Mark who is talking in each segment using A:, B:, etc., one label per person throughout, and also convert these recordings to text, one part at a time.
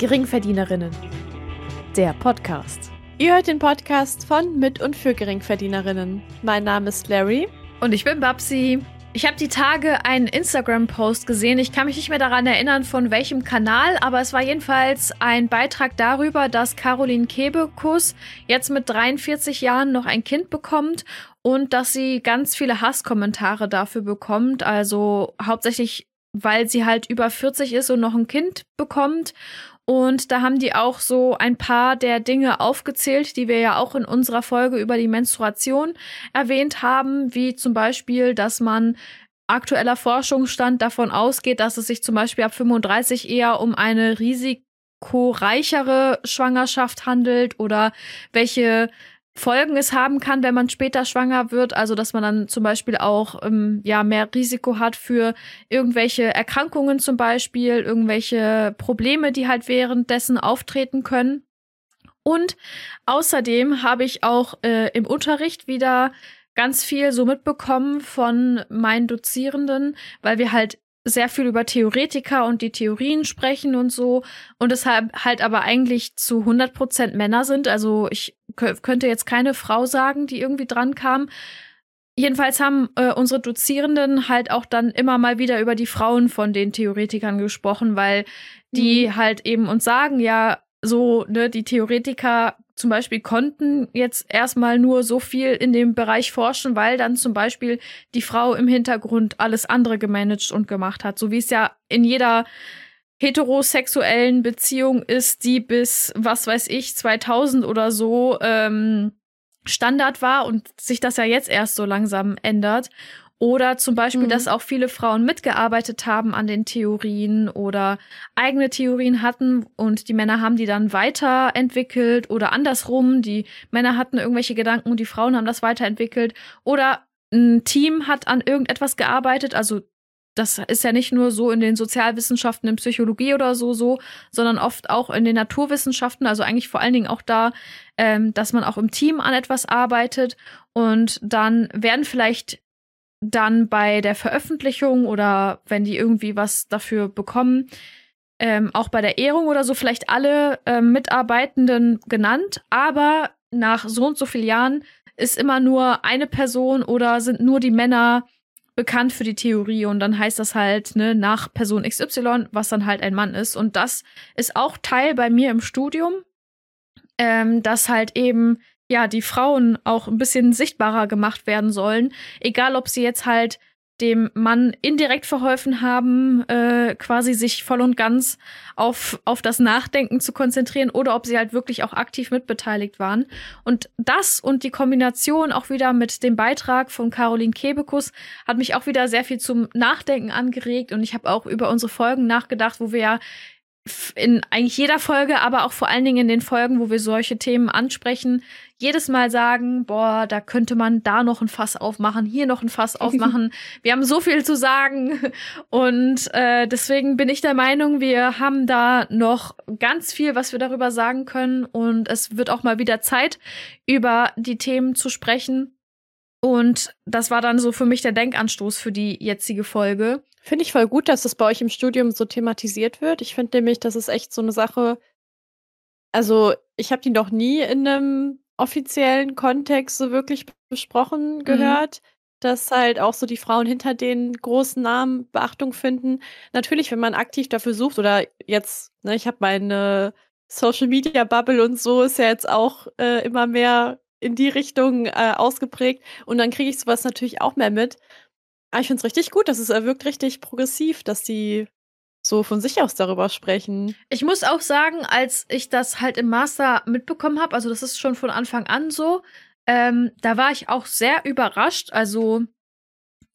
A: Geringverdienerinnen. Der Podcast. Ihr hört den Podcast von, mit und für Geringverdienerinnen. Mein Name ist Larry.
B: Und ich bin Babsi. Ich habe die Tage einen Instagram-Post gesehen. Ich kann mich nicht mehr daran erinnern, von welchem Kanal, aber es war jedenfalls ein Beitrag darüber, dass Caroline Kebekus jetzt mit 43 Jahren noch ein Kind bekommt und dass sie ganz viele Hasskommentare dafür bekommt. Also hauptsächlich, weil sie halt über 40 ist und noch ein Kind bekommt und da haben die auch so ein paar der Dinge aufgezählt, die wir ja auch in unserer Folge über die Menstruation erwähnt haben, wie zum Beispiel, dass man aktueller Forschungsstand davon ausgeht, dass es sich zum Beispiel ab 35 eher um eine risikoreichere Schwangerschaft handelt oder welche Folgen es haben kann, wenn man später schwanger wird. Also, dass man dann zum Beispiel auch ähm, ja mehr Risiko hat für irgendwelche Erkrankungen zum Beispiel, irgendwelche Probleme, die halt währenddessen auftreten können. Und außerdem habe ich auch äh, im Unterricht wieder ganz viel so mitbekommen von meinen Dozierenden, weil wir halt sehr viel über Theoretiker und die Theorien sprechen und so und deshalb halt aber eigentlich zu 100 Prozent Männer sind. Also ich könnte jetzt keine Frau sagen, die irgendwie dran kam. Jedenfalls haben äh, unsere Dozierenden halt auch dann immer mal wieder über die Frauen von den Theoretikern gesprochen, weil die mhm. halt eben uns sagen, ja, so, ne, die Theoretiker zum Beispiel konnten jetzt erstmal nur so viel in dem Bereich forschen, weil dann zum Beispiel die Frau im Hintergrund alles andere gemanagt und gemacht hat. So wie es ja in jeder heterosexuellen Beziehung ist, die bis, was weiß ich, 2000 oder so ähm, Standard war und sich das ja jetzt erst so langsam ändert. Oder zum Beispiel, mhm. dass auch viele Frauen mitgearbeitet haben an den Theorien oder eigene Theorien hatten und die Männer haben die dann weiterentwickelt oder andersrum, die Männer hatten irgendwelche Gedanken und die Frauen haben das weiterentwickelt. Oder ein Team hat an irgendetwas gearbeitet, also das ist ja nicht nur so in den Sozialwissenschaften, in Psychologie oder so so, sondern oft auch in den Naturwissenschaften, also eigentlich vor allen Dingen auch da, ähm, dass man auch im Team an etwas arbeitet und dann werden vielleicht dann bei der Veröffentlichung oder wenn die irgendwie was dafür bekommen, ähm, auch bei der Ehrung oder so vielleicht alle ähm, Mitarbeitenden genannt, aber nach so und so vielen Jahren ist immer nur eine Person oder sind nur die Männer bekannt für die Theorie und dann heißt das halt ne, nach Person XY, was dann halt ein Mann ist. Und das ist auch Teil bei mir im Studium, ähm, dass halt eben ja, die Frauen auch ein bisschen sichtbarer gemacht werden sollen. Egal, ob sie jetzt halt dem Mann indirekt verholfen haben, äh, quasi sich voll und ganz auf, auf das Nachdenken zu konzentrieren oder ob sie halt wirklich auch aktiv mitbeteiligt waren. Und das und die Kombination auch wieder mit dem Beitrag von Caroline Kebekus hat mich auch wieder sehr viel zum Nachdenken angeregt und ich habe auch über unsere Folgen nachgedacht, wo wir ja in eigentlich jeder Folge, aber auch vor allen Dingen in den Folgen, wo wir solche Themen ansprechen, jedes Mal sagen, boah, da könnte man da noch ein Fass aufmachen, hier noch ein Fass aufmachen. wir haben so viel zu sagen und äh, deswegen bin ich der Meinung, wir haben da noch ganz viel, was wir darüber sagen können und es wird auch mal wieder Zeit, über die Themen zu sprechen. Und das war dann so für mich der Denkanstoß für die jetzige Folge.
A: Finde ich voll gut, dass das bei euch im Studium so thematisiert wird. Ich finde nämlich, das ist echt so eine Sache. Also, ich habe die noch nie in einem offiziellen Kontext so wirklich besprochen mhm. gehört, mhm. dass halt auch so die Frauen hinter den großen Namen Beachtung finden. Natürlich, wenn man aktiv dafür sucht oder jetzt, ne, ich habe meine Social Media Bubble und so ist ja jetzt auch äh, immer mehr in die Richtung äh, ausgeprägt und dann kriege ich sowas natürlich auch mehr mit. Aber ich finde es richtig gut, dass es wirkt richtig progressiv, dass die so von sich aus darüber sprechen.
B: Ich muss auch sagen, als ich das halt im Master mitbekommen habe, also das ist schon von Anfang an so, ähm, da war ich auch sehr überrascht. Also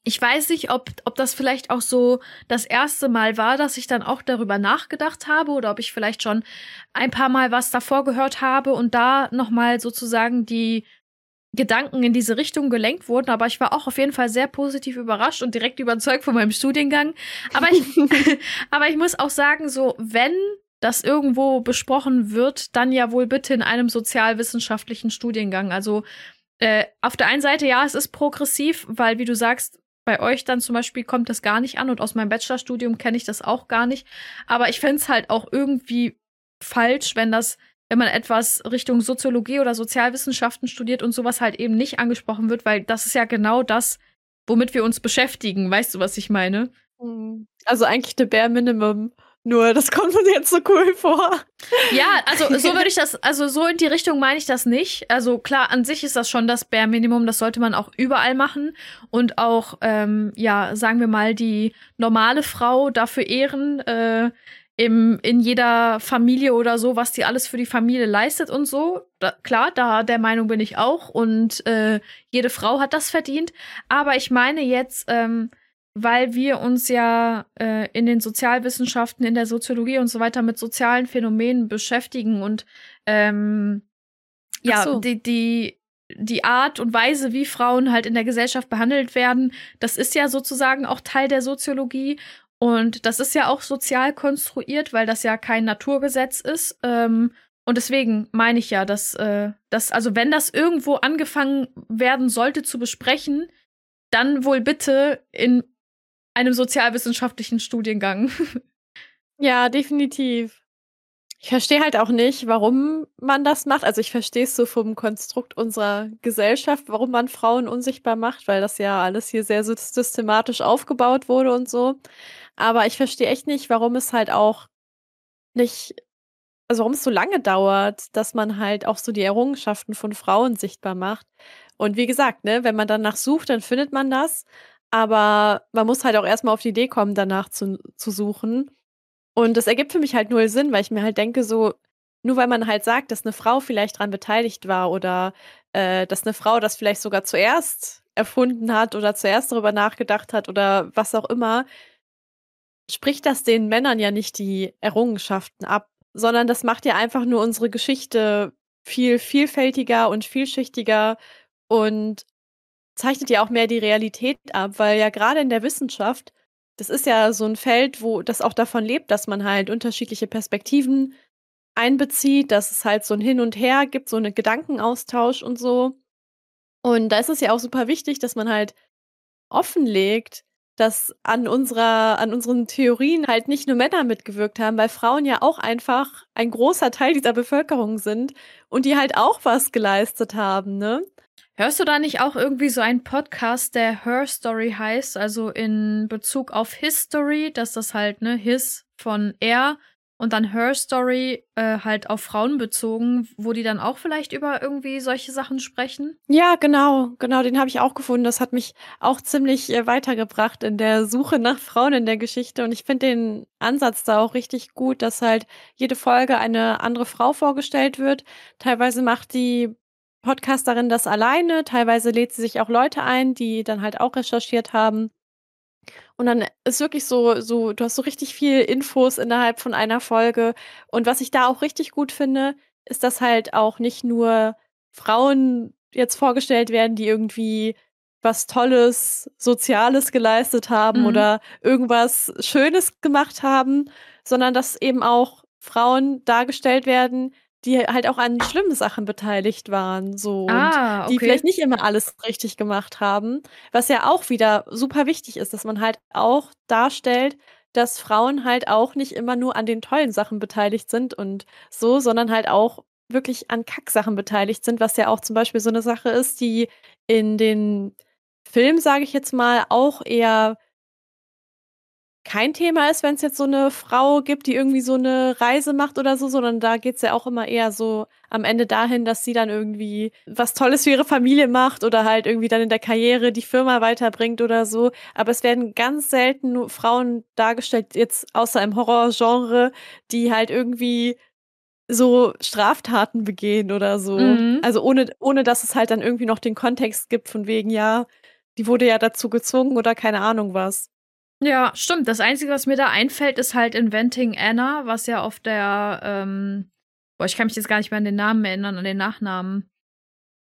B: ich weiß nicht, ob, ob das vielleicht auch so das erste Mal war, dass ich dann auch darüber nachgedacht habe oder ob ich vielleicht schon ein paar Mal was davor gehört habe und da nochmal sozusagen die Gedanken in diese Richtung gelenkt wurden, aber ich war auch auf jeden Fall sehr positiv überrascht und direkt überzeugt von meinem Studiengang. Aber ich, aber ich muss auch sagen, so, wenn das irgendwo besprochen wird, dann ja wohl bitte in einem sozialwissenschaftlichen Studiengang. Also äh, auf der einen Seite, ja, es ist progressiv, weil, wie du sagst, bei euch dann zum Beispiel kommt das gar nicht an und aus meinem Bachelorstudium kenne ich das auch gar nicht. Aber ich fände es halt auch irgendwie falsch, wenn das, wenn man etwas Richtung Soziologie oder Sozialwissenschaften studiert und sowas halt eben nicht angesprochen wird, weil das ist ja genau das, womit wir uns beschäftigen. Weißt du, was ich meine?
A: Mhm. Also eigentlich der Bare Minimum. Nur, das kommt mir jetzt so cool vor.
B: Ja, also so würde ich das, also so in die Richtung meine ich das nicht. Also klar, an sich ist das schon das Bare Minimum, das sollte man auch überall machen und auch, ähm, ja, sagen wir mal, die normale Frau dafür ehren, äh, im, in jeder Familie oder so, was die alles für die Familie leistet und so. Da, klar, da der Meinung bin ich auch und äh, jede Frau hat das verdient. Aber ich meine jetzt, ähm, weil wir uns ja äh, in den Sozialwissenschaften, in der Soziologie und so weiter mit sozialen Phänomenen beschäftigen und ähm, ja, so. die, die, die Art und Weise, wie Frauen halt in der Gesellschaft behandelt werden, das ist ja sozusagen auch Teil der Soziologie. Und das ist ja auch sozial konstruiert, weil das ja kein Naturgesetz ist. Ähm, und deswegen meine ich ja, dass, äh, dass, also wenn das irgendwo angefangen werden sollte zu besprechen, dann wohl bitte in einem sozialwissenschaftlichen Studiengang.
A: Ja, definitiv. Ich verstehe halt auch nicht, warum man das macht. Also ich verstehe es so vom Konstrukt unserer Gesellschaft, warum man Frauen unsichtbar macht, weil das ja alles hier sehr systematisch aufgebaut wurde und so. Aber ich verstehe echt nicht, warum es halt auch nicht, also warum es so lange dauert, dass man halt auch so die Errungenschaften von Frauen sichtbar macht. Und wie gesagt, ne, wenn man danach sucht, dann findet man das. Aber man muss halt auch erstmal auf die Idee kommen, danach zu, zu suchen. Und das ergibt für mich halt null Sinn, weil ich mir halt denke, so, nur weil man halt sagt, dass eine Frau vielleicht daran beteiligt war oder äh, dass eine Frau das vielleicht sogar zuerst erfunden hat oder zuerst darüber nachgedacht hat oder was auch immer, spricht das den Männern ja nicht die Errungenschaften ab, sondern das macht ja einfach nur unsere Geschichte viel vielfältiger und vielschichtiger und zeichnet ja auch mehr die Realität ab, weil ja gerade in der Wissenschaft, das ist ja so ein Feld, wo das auch davon lebt, dass man halt unterschiedliche Perspektiven einbezieht, dass es halt so ein Hin und Her gibt, so einen Gedankenaustausch und so. Und da ist es ja auch super wichtig, dass man halt offenlegt, dass an unserer, an unseren Theorien halt nicht nur Männer mitgewirkt haben, weil Frauen ja auch einfach ein großer Teil dieser Bevölkerung sind und die halt auch was geleistet haben, ne?
B: Hörst du da nicht auch irgendwie so einen Podcast, der Her Story heißt, also in Bezug auf History, dass das halt, ne, His von er und dann Her Story äh, halt auf Frauen bezogen, wo die dann auch vielleicht über irgendwie solche Sachen sprechen?
A: Ja, genau, genau, den habe ich auch gefunden. Das hat mich auch ziemlich äh, weitergebracht in der Suche nach Frauen in der Geschichte und ich finde den Ansatz da auch richtig gut, dass halt jede Folge eine andere Frau vorgestellt wird. Teilweise macht die Podcasterin das alleine, teilweise lädt sie sich auch Leute ein, die dann halt auch recherchiert haben. Und dann ist wirklich so, so, du hast so richtig viel Infos innerhalb von einer Folge. Und was ich da auch richtig gut finde, ist, dass halt auch nicht nur Frauen jetzt vorgestellt werden, die irgendwie was Tolles, Soziales geleistet haben mhm. oder irgendwas Schönes gemacht haben, sondern dass eben auch Frauen dargestellt werden, die halt auch an schlimmen Sachen beteiligt waren, so ah, okay. die vielleicht nicht immer alles richtig gemacht haben, was ja auch wieder super wichtig ist, dass man halt auch darstellt, dass Frauen halt auch nicht immer nur an den tollen Sachen beteiligt sind und so, sondern halt auch wirklich an Kacksachen beteiligt sind, was ja auch zum Beispiel so eine Sache ist, die in den Filmen, sage ich jetzt mal, auch eher kein Thema ist, wenn es jetzt so eine Frau gibt, die irgendwie so eine Reise macht oder so, sondern da geht's ja auch immer eher so am Ende dahin, dass sie dann irgendwie was Tolles für ihre Familie macht oder halt irgendwie dann in der Karriere die Firma weiterbringt oder so. Aber es werden ganz selten nur Frauen dargestellt, jetzt außer im Horrorgenre, die halt irgendwie so Straftaten begehen oder so. Mhm. Also ohne, ohne dass es halt dann irgendwie noch den Kontext gibt von wegen, ja, die wurde ja dazu gezwungen oder keine Ahnung was.
B: Ja, stimmt. Das Einzige, was mir da einfällt, ist halt Inventing Anna, was ja auf der, ähm, boah, ich kann mich jetzt gar nicht mehr an den Namen erinnern, an den Nachnamen.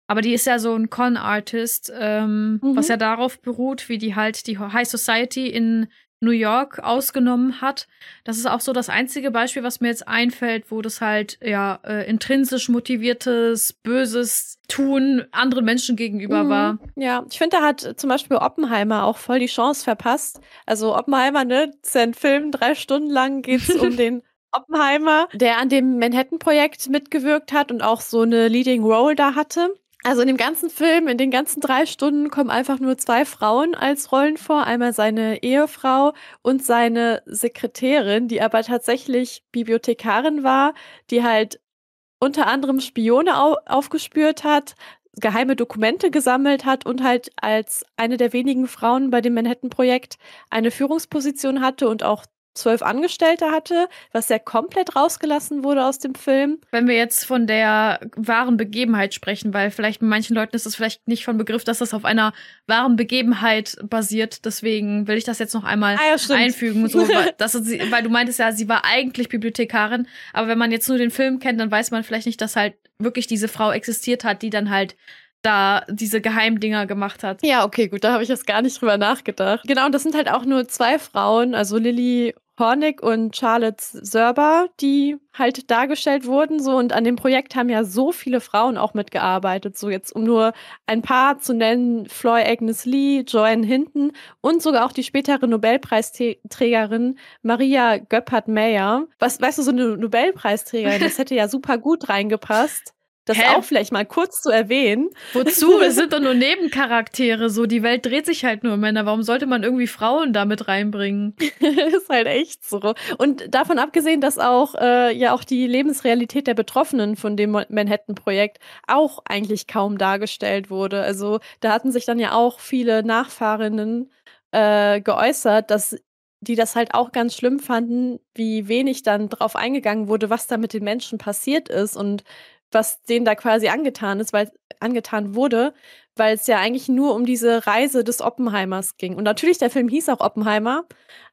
B: Aber die ist ja so ein Con-Artist, ähm, mhm. was ja darauf beruht, wie die halt die High Society in New York ausgenommen hat. Das ist auch so das einzige Beispiel, was mir jetzt einfällt, wo das halt ja äh, intrinsisch motiviertes, böses Tun anderen Menschen gegenüber mhm. war.
A: Ja, ich finde, da hat zum Beispiel Oppenheimer auch voll die Chance verpasst. Also Oppenheimer, ne, ist ja ein Film, drei Stunden lang geht's um den Oppenheimer, der an dem Manhattan-Projekt mitgewirkt hat und auch so eine Leading Role da hatte. Also in dem ganzen Film, in den ganzen drei Stunden kommen einfach nur zwei Frauen als Rollen vor. Einmal seine Ehefrau und seine Sekretärin, die aber tatsächlich Bibliothekarin war, die halt unter anderem Spione au aufgespürt hat, geheime Dokumente gesammelt hat und halt als eine der wenigen Frauen bei dem Manhattan-Projekt eine Führungsposition hatte und auch zwölf Angestellte hatte, was ja komplett rausgelassen wurde aus dem Film.
B: Wenn wir jetzt von der wahren Begebenheit sprechen, weil vielleicht bei manchen Leuten ist es vielleicht nicht von Begriff, dass das auf einer wahren Begebenheit basiert. Deswegen will ich das jetzt noch einmal ah, ja, einfügen. So, weil, dass sie, weil du meintest ja, sie war eigentlich Bibliothekarin, aber wenn man jetzt nur den Film kennt, dann weiß man vielleicht nicht, dass halt wirklich diese Frau existiert hat, die dann halt da diese Geheimdinger gemacht hat.
A: Ja, okay, gut, da habe ich jetzt gar nicht drüber nachgedacht. Genau, und das sind halt auch nur zwei Frauen, also Lilly Hornig und Charlotte Serber, die halt dargestellt wurden. So und an dem Projekt haben ja so viele Frauen auch mitgearbeitet. So jetzt um nur ein paar zu nennen: Floy Agnes Lee, Joanne Hinton und sogar auch die spätere Nobelpreisträgerin Maria Göppert-Mayer. Was weißt du, so eine Nobelpreisträgerin, das hätte ja super gut reingepasst. Das Hä? auch vielleicht mal kurz zu erwähnen.
B: Wozu? Es sind doch nur Nebencharaktere. So, die Welt dreht sich halt nur um Männer. Warum sollte man irgendwie Frauen damit reinbringen?
A: ist halt echt so. Und davon abgesehen, dass auch äh, ja auch die Lebensrealität der Betroffenen von dem Manhattan-Projekt auch eigentlich kaum dargestellt wurde. Also da hatten sich dann ja auch viele Nachfahrinnen äh, geäußert, dass die das halt auch ganz schlimm fanden, wie wenig dann drauf eingegangen wurde, was da mit den Menschen passiert ist und was denen da quasi angetan ist, weil angetan wurde, weil es ja eigentlich nur um diese Reise des Oppenheimers ging. Und natürlich, der Film hieß auch Oppenheimer,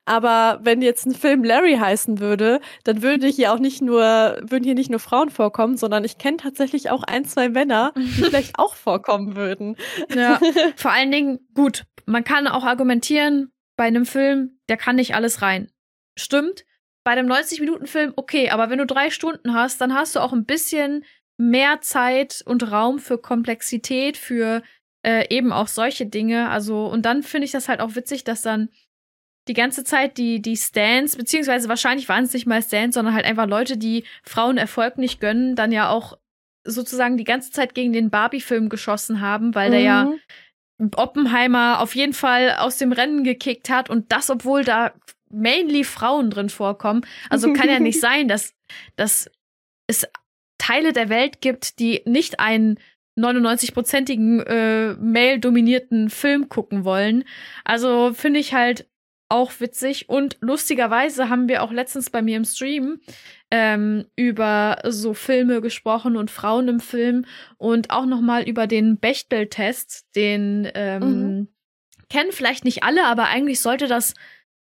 A: aber wenn jetzt ein Film Larry heißen würde, dann würde hier auch nicht nur, würden hier nicht nur Frauen vorkommen, sondern ich kenne tatsächlich auch ein, zwei Männer, die vielleicht auch vorkommen würden.
B: Ja, vor allen Dingen, gut, man kann auch argumentieren, bei einem Film, der kann nicht alles rein. Stimmt. Bei einem 90-Minuten-Film, okay, aber wenn du drei Stunden hast, dann hast du auch ein bisschen mehr Zeit und Raum für Komplexität, für äh, eben auch solche Dinge. Also, und dann finde ich das halt auch witzig, dass dann die ganze Zeit die, die Stands, beziehungsweise wahrscheinlich waren es nicht mal Stands, sondern halt einfach Leute, die Frauen Erfolg nicht gönnen, dann ja auch sozusagen die ganze Zeit gegen den Barbie-Film geschossen haben, weil mhm. der ja mhm. Oppenheimer auf jeden Fall aus dem Rennen gekickt hat und das, obwohl da mainly Frauen drin vorkommen. Also kann ja nicht sein, dass, dass es Teile der Welt gibt, die nicht einen 99-prozentigen äh, male-dominierten Film gucken wollen. Also finde ich halt auch witzig. Und lustigerweise haben wir auch letztens bei mir im Stream ähm, über so Filme gesprochen und Frauen im Film und auch noch mal über den Bechtel-Test, den ähm, mhm. kennen vielleicht nicht alle, aber eigentlich sollte das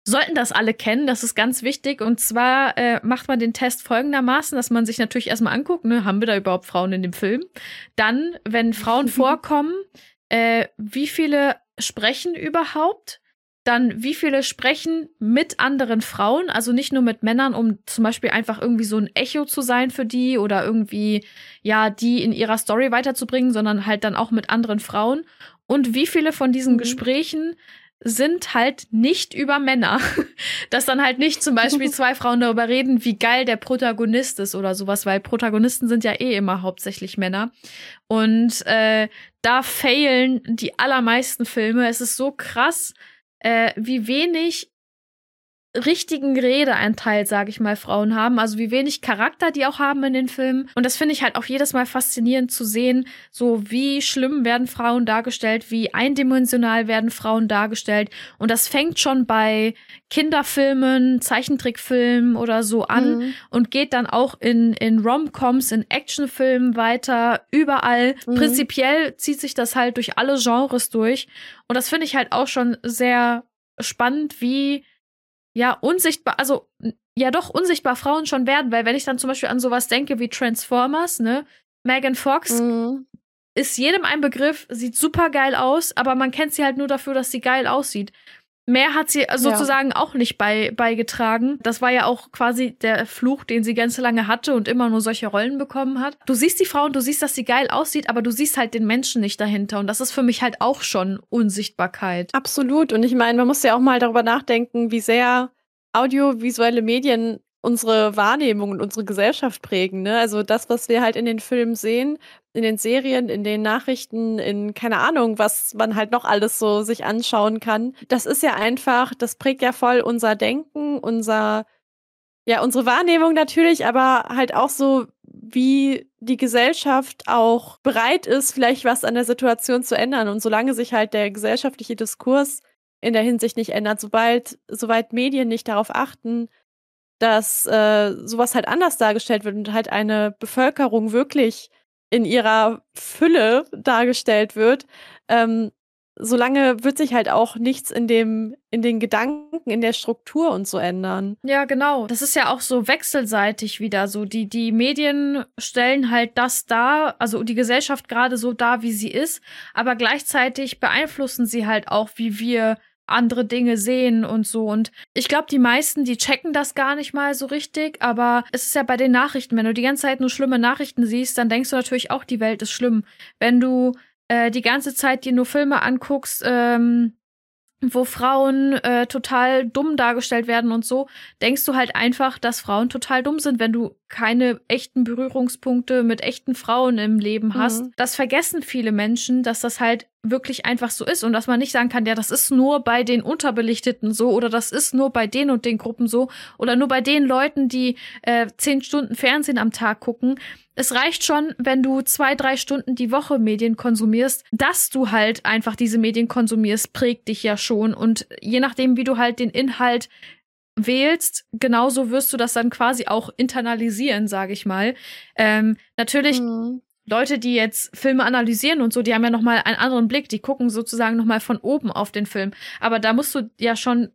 B: sollten das alle kennen. Das ist ganz wichtig. Und zwar äh, macht man den Test folgendermaßen, dass man sich natürlich erstmal anguckt, ne, haben wir da überhaupt Frauen in dem Film? Dann, wenn Frauen vorkommen, äh, wie viele sprechen überhaupt? Dann, wie viele sprechen mit anderen Frauen, also nicht nur mit Männern, um zum Beispiel einfach irgendwie so ein Echo zu sein für die oder irgendwie, ja, die in ihrer Story weiterzubringen, sondern halt dann auch mit anderen Frauen. Und wie viele von diesen mhm. Gesprächen sind halt nicht über Männer. Dass dann halt nicht zum Beispiel zwei Frauen darüber reden, wie geil der Protagonist ist oder sowas, weil Protagonisten sind ja eh immer hauptsächlich Männer. Und äh, da failen die allermeisten Filme. Es ist so krass, äh, wie wenig richtigen Redeanteil, sage ich mal, Frauen haben. Also wie wenig Charakter die auch haben in den Filmen. Und das finde ich halt auch jedes Mal faszinierend zu sehen, so wie schlimm werden Frauen dargestellt, wie eindimensional werden Frauen dargestellt. Und das fängt schon bei Kinderfilmen, Zeichentrickfilmen oder so an mhm. und geht dann auch in, in Rom-Coms, in Actionfilmen weiter, überall. Mhm. Prinzipiell zieht sich das halt durch alle Genres durch. Und das finde ich halt auch schon sehr spannend, wie ja, unsichtbar, also ja doch unsichtbar Frauen schon werden, weil wenn ich dann zum Beispiel an sowas denke wie Transformers, ne, Megan Fox mhm. ist jedem ein Begriff, sieht super geil aus, aber man kennt sie halt nur dafür, dass sie geil aussieht. Mehr hat sie sozusagen ja. auch nicht bei, beigetragen. Das war ja auch quasi der Fluch, den sie ganz lange hatte und immer nur solche Rollen bekommen hat. Du siehst die Frau und du siehst, dass sie geil aussieht, aber du siehst halt den Menschen nicht dahinter. Und das ist für mich halt auch schon Unsichtbarkeit.
A: Absolut. Und ich meine, man muss ja auch mal darüber nachdenken, wie sehr audiovisuelle Medien unsere Wahrnehmung und unsere Gesellschaft prägen. Ne? Also das, was wir halt in den Filmen sehen, in den Serien, in den Nachrichten, in keine Ahnung, was man halt noch alles so sich anschauen kann. Das ist ja einfach, das prägt ja voll unser Denken, unser, ja, unsere Wahrnehmung natürlich, aber halt auch so, wie die Gesellschaft auch bereit ist, vielleicht was an der Situation zu ändern. Und solange sich halt der gesellschaftliche Diskurs in der Hinsicht nicht ändert, sobald, soweit Medien nicht darauf achten, dass äh, sowas halt anders dargestellt wird und halt eine Bevölkerung wirklich in ihrer Fülle dargestellt wird, ähm, solange wird sich halt auch nichts in dem, in den Gedanken, in der Struktur und so ändern.
B: Ja, genau. Das ist ja auch so wechselseitig wieder so. Die, die Medien stellen halt das dar, also die Gesellschaft gerade so dar, wie sie ist, aber gleichzeitig beeinflussen sie halt auch, wie wir andere Dinge sehen und so. Und ich glaube, die meisten, die checken das gar nicht mal so richtig, aber es ist ja bei den Nachrichten, wenn du die ganze Zeit nur schlimme Nachrichten siehst, dann denkst du natürlich auch, die Welt ist schlimm. Wenn du äh, die ganze Zeit dir nur Filme anguckst, ähm, wo Frauen äh, total dumm dargestellt werden und so, denkst du halt einfach, dass Frauen total dumm sind, wenn du keine echten Berührungspunkte mit echten Frauen im Leben hast. Mhm. Das vergessen viele Menschen, dass das halt wirklich einfach so ist und dass man nicht sagen kann, ja, das ist nur bei den Unterbelichteten so oder das ist nur bei den und den Gruppen so oder nur bei den Leuten, die äh, zehn Stunden Fernsehen am Tag gucken. Es reicht schon, wenn du zwei, drei Stunden die Woche Medien konsumierst. Dass du halt einfach diese Medien konsumierst, prägt dich ja schon und je nachdem, wie du halt den Inhalt wählst, genauso wirst du das dann quasi auch internalisieren, sage ich mal. Ähm, natürlich mhm. Leute, die jetzt Filme analysieren und so, die haben ja noch mal einen anderen Blick, die gucken sozusagen noch mal von oben auf den Film. Aber da musst du ja schon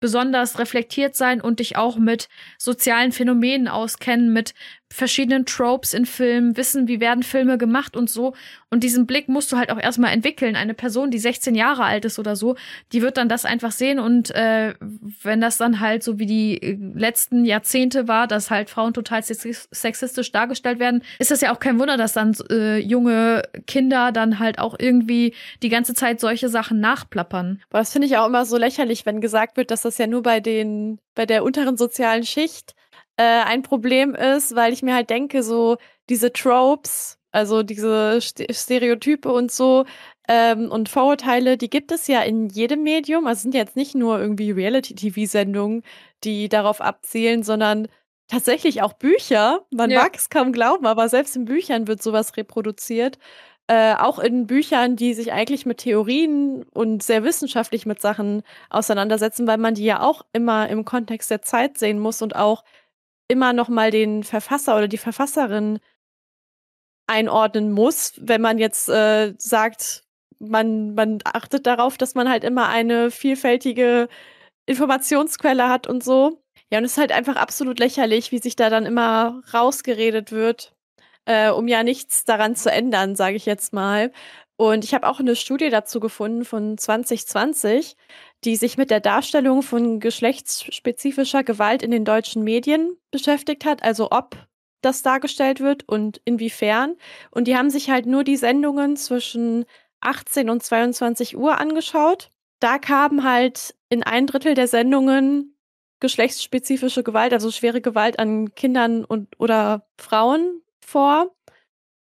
B: besonders reflektiert sein und dich auch mit sozialen Phänomenen auskennen, mit verschiedenen Tropes in Filmen, wissen, wie werden Filme gemacht und so. Und diesen Blick musst du halt auch erstmal entwickeln. Eine Person, die 16 Jahre alt ist oder so, die wird dann das einfach sehen. Und äh, wenn das dann halt so wie die äh, letzten Jahrzehnte war, dass halt Frauen total sexistisch dargestellt werden, ist das ja auch kein Wunder, dass dann äh, junge Kinder dann halt auch irgendwie die ganze Zeit solche Sachen nachplappern.
A: Aber das finde ich auch immer so lächerlich, wenn gesagt wird, dass das ja nur bei den, bei der unteren sozialen Schicht äh, ein Problem ist, weil ich mir halt denke, so diese Tropes, also diese Stereotype und so ähm, und Vorurteile, die gibt es ja in jedem Medium. Also sind jetzt nicht nur irgendwie Reality-TV-Sendungen, die darauf abzielen, sondern tatsächlich auch Bücher. Man ja. mag es kaum glauben, aber selbst in Büchern wird sowas reproduziert. Äh, auch in Büchern, die sich eigentlich mit Theorien und sehr wissenschaftlich mit Sachen auseinandersetzen, weil man die ja auch immer im Kontext der Zeit sehen muss und auch immer noch mal den Verfasser oder die Verfasserin einordnen muss, wenn man jetzt äh, sagt, man, man achtet darauf, dass man halt immer eine vielfältige Informationsquelle hat und so. Ja, und es ist halt einfach absolut lächerlich, wie sich da dann immer rausgeredet wird, äh, um ja nichts daran zu ändern, sage ich jetzt mal. Und ich habe auch eine Studie dazu gefunden von 2020, die sich mit der Darstellung von geschlechtsspezifischer Gewalt in den deutschen Medien beschäftigt hat, also ob das dargestellt wird und inwiefern. Und die haben sich halt nur die Sendungen zwischen 18 und 22 Uhr angeschaut. Da kamen halt in ein Drittel der Sendungen geschlechtsspezifische Gewalt, also schwere Gewalt an Kindern und oder Frauen vor.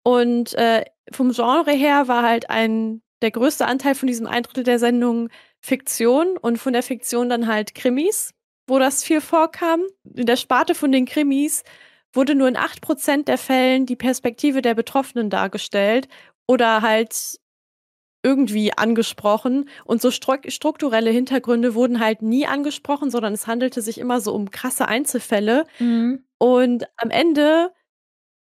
A: Und äh, vom Genre her war halt ein der größte Anteil von diesem ein Drittel der Sendung Fiktion und von der Fiktion dann halt Krimis, wo das viel vorkam. In der Sparte von den Krimis wurde nur in 8% der Fällen die Perspektive der Betroffenen dargestellt oder halt irgendwie angesprochen. Und so strukturelle Hintergründe wurden halt nie angesprochen, sondern es handelte sich immer so um krasse Einzelfälle. Mhm. Und am Ende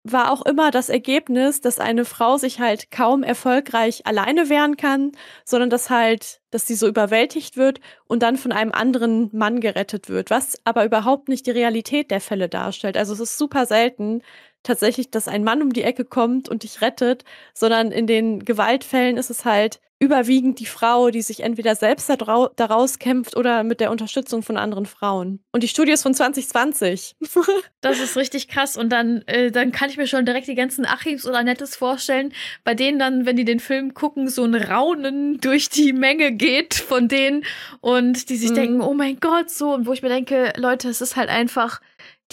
A: war auch immer das Ergebnis, dass eine Frau sich halt kaum erfolgreich alleine wehren kann, sondern dass halt, dass sie so überwältigt wird und dann von einem anderen Mann gerettet wird, was aber überhaupt nicht die Realität der Fälle darstellt. Also es ist super selten tatsächlich, dass ein Mann um die Ecke kommt und dich rettet, sondern in den Gewaltfällen ist es halt überwiegend die Frau, die sich entweder selbst daraus kämpft oder mit der Unterstützung von anderen Frauen. Und die Studie ist von 2020.
B: das ist richtig krass. Und dann, äh, dann kann ich mir schon direkt die ganzen Achims oder Nettes vorstellen, bei denen dann, wenn die den Film gucken, so ein Raunen durch die Menge geht von denen und die sich mhm. denken, oh mein Gott, so. Und wo ich mir denke, Leute, es ist halt einfach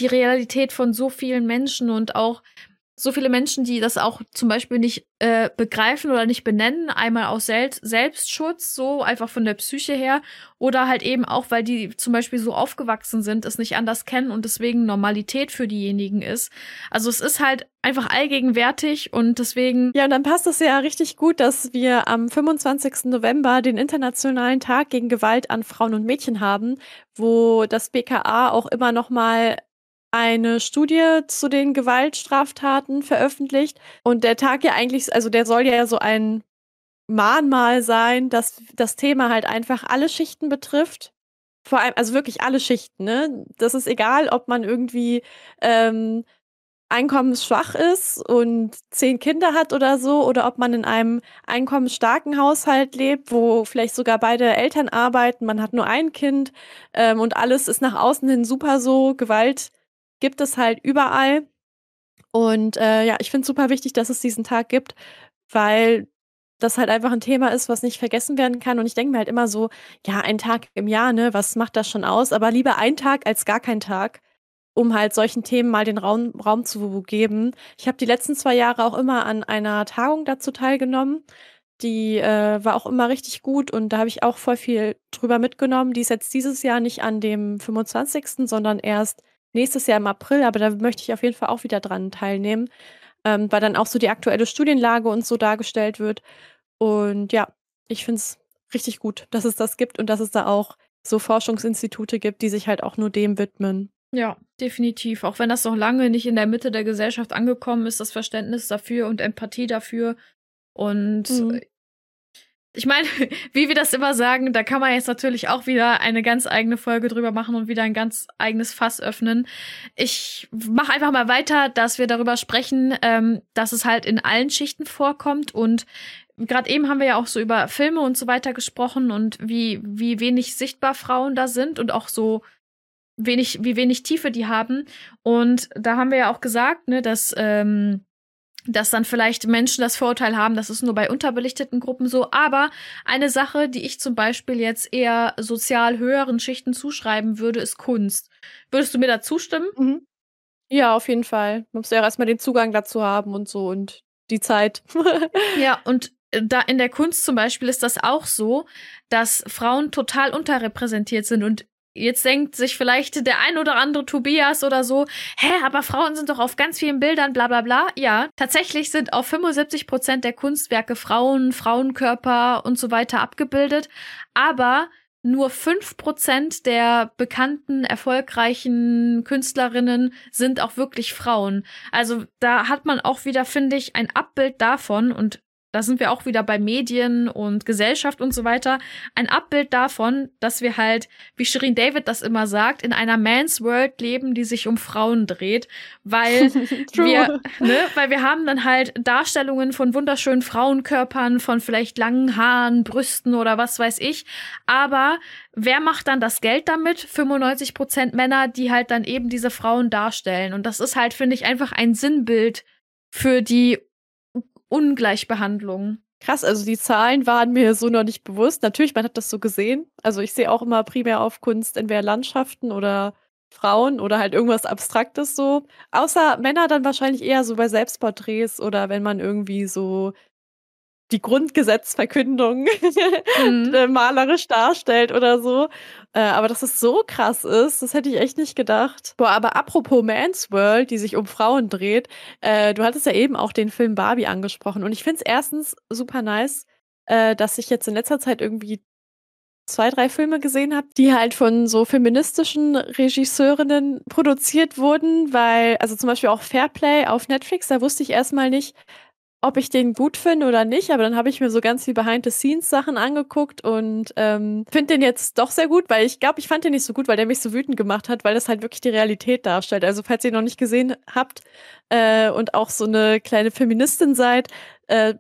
B: die Realität von so vielen Menschen und auch so viele Menschen, die das auch zum Beispiel nicht äh, begreifen oder nicht benennen, einmal aus Sel Selbstschutz, so einfach von der Psyche her, oder halt eben auch, weil die zum Beispiel so aufgewachsen sind, es nicht anders kennen und deswegen Normalität für diejenigen ist. Also es ist halt einfach allgegenwärtig und deswegen.
A: Ja, und dann passt es ja richtig gut, dass wir am 25. November den Internationalen Tag gegen Gewalt an Frauen und Mädchen haben, wo das BKA auch immer noch mal eine Studie zu den Gewaltstraftaten veröffentlicht. Und der Tag ja eigentlich, also der soll ja so ein Mahnmal sein, dass das Thema halt einfach alle Schichten betrifft. Vor allem, also wirklich alle Schichten, ne? Das ist egal, ob man irgendwie ähm, einkommensschwach ist und zehn Kinder hat oder so, oder ob man in einem einkommensstarken Haushalt lebt, wo vielleicht sogar beide Eltern arbeiten, man hat nur ein Kind ähm, und alles ist nach außen hin super so, Gewalt gibt es halt überall. Und äh, ja, ich finde es super wichtig, dass es diesen Tag gibt, weil das halt einfach ein Thema ist, was nicht vergessen werden kann. Und ich denke mir halt immer so, ja, ein Tag im Jahr, ne, was macht das schon aus? Aber lieber ein Tag als gar kein Tag, um halt solchen Themen mal den Raum, Raum zu geben. Ich habe die letzten zwei Jahre auch immer an einer Tagung dazu teilgenommen. Die äh, war auch immer richtig gut und da habe ich auch voll viel drüber mitgenommen. Die ist jetzt dieses Jahr nicht an dem 25., sondern erst nächstes Jahr im April, aber da möchte ich auf jeden Fall auch wieder dran teilnehmen, ähm, weil dann auch so die aktuelle Studienlage und so dargestellt wird. Und ja, ich finde es richtig gut, dass es das gibt und dass es da auch so Forschungsinstitute gibt, die sich halt auch nur dem widmen.
B: Ja, definitiv. Auch wenn das noch lange nicht in der Mitte der Gesellschaft angekommen ist, das Verständnis dafür und Empathie dafür. Und mhm ich meine, wie wir das immer sagen, da kann man jetzt natürlich auch wieder eine ganz eigene Folge drüber machen und wieder ein ganz eigenes Fass öffnen. Ich mache einfach mal weiter, dass wir darüber sprechen, ähm, dass es halt in allen Schichten vorkommt und gerade eben haben wir ja auch so über Filme und so weiter gesprochen und wie wie wenig sichtbar Frauen da sind und auch so wenig wie wenig Tiefe die haben und da haben wir ja auch gesagt, ne, dass ähm, dass dann vielleicht Menschen das Vorurteil haben, das ist nur bei unterbelichteten Gruppen so. Aber eine Sache, die ich zum Beispiel jetzt eher sozial höheren Schichten zuschreiben würde, ist Kunst. Würdest du mir da zustimmen? Mhm.
A: Ja, auf jeden Fall. Man muss ja erstmal den Zugang dazu haben und so und die Zeit.
B: ja, und äh, da in der Kunst zum Beispiel ist das auch so, dass Frauen total unterrepräsentiert sind und Jetzt denkt sich vielleicht der ein oder andere Tobias oder so, hä, aber Frauen sind doch auf ganz vielen Bildern, bla bla bla. Ja, tatsächlich sind auf 75 Prozent der Kunstwerke Frauen, Frauenkörper und so weiter abgebildet. Aber nur fünf Prozent der bekannten, erfolgreichen Künstlerinnen sind auch wirklich Frauen. Also da hat man auch wieder, finde ich, ein Abbild davon und da sind wir auch wieder bei Medien und Gesellschaft und so weiter, ein Abbild davon, dass wir halt, wie Shirin David das immer sagt, in einer Man's World leben, die sich um Frauen dreht, weil wir, ne, weil wir haben dann halt Darstellungen von wunderschönen Frauenkörpern, von vielleicht langen Haaren, Brüsten oder was weiß ich, aber wer macht dann das Geld damit? 95 Prozent Männer, die halt dann eben diese Frauen darstellen. Und das ist halt, finde ich, einfach ein Sinnbild für die Ungleichbehandlung.
A: Krass, also die Zahlen waren mir so noch nicht bewusst. Natürlich, man hat das so gesehen. Also ich sehe auch immer primär auf Kunst entweder Landschaften oder Frauen oder halt irgendwas Abstraktes so. Außer Männer dann wahrscheinlich eher so bei Selbstporträts oder wenn man irgendwie so die Grundgesetzverkündung mhm. Äh, malerisch darstellt oder so. Äh, aber dass es so krass ist, das hätte ich echt nicht gedacht. Boah, aber apropos Man's World, die sich um Frauen dreht, äh, du hattest ja eben auch den Film Barbie angesprochen. Und ich finde es erstens super nice, äh, dass ich jetzt in letzter Zeit irgendwie zwei, drei Filme gesehen habe, die halt von so feministischen Regisseurinnen produziert wurden, weil, also zum Beispiel auch Fairplay auf Netflix, da wusste ich erstmal nicht, ob ich den gut finde oder nicht, aber dann habe ich mir so ganz viel Behind-the-Scenes-Sachen angeguckt und ähm, finde den jetzt doch sehr gut, weil ich glaube, ich fand den nicht so gut, weil der mich so wütend gemacht hat, weil das halt wirklich die Realität darstellt. Also falls ihr noch nicht gesehen habt äh, und auch so eine kleine Feministin seid, äh,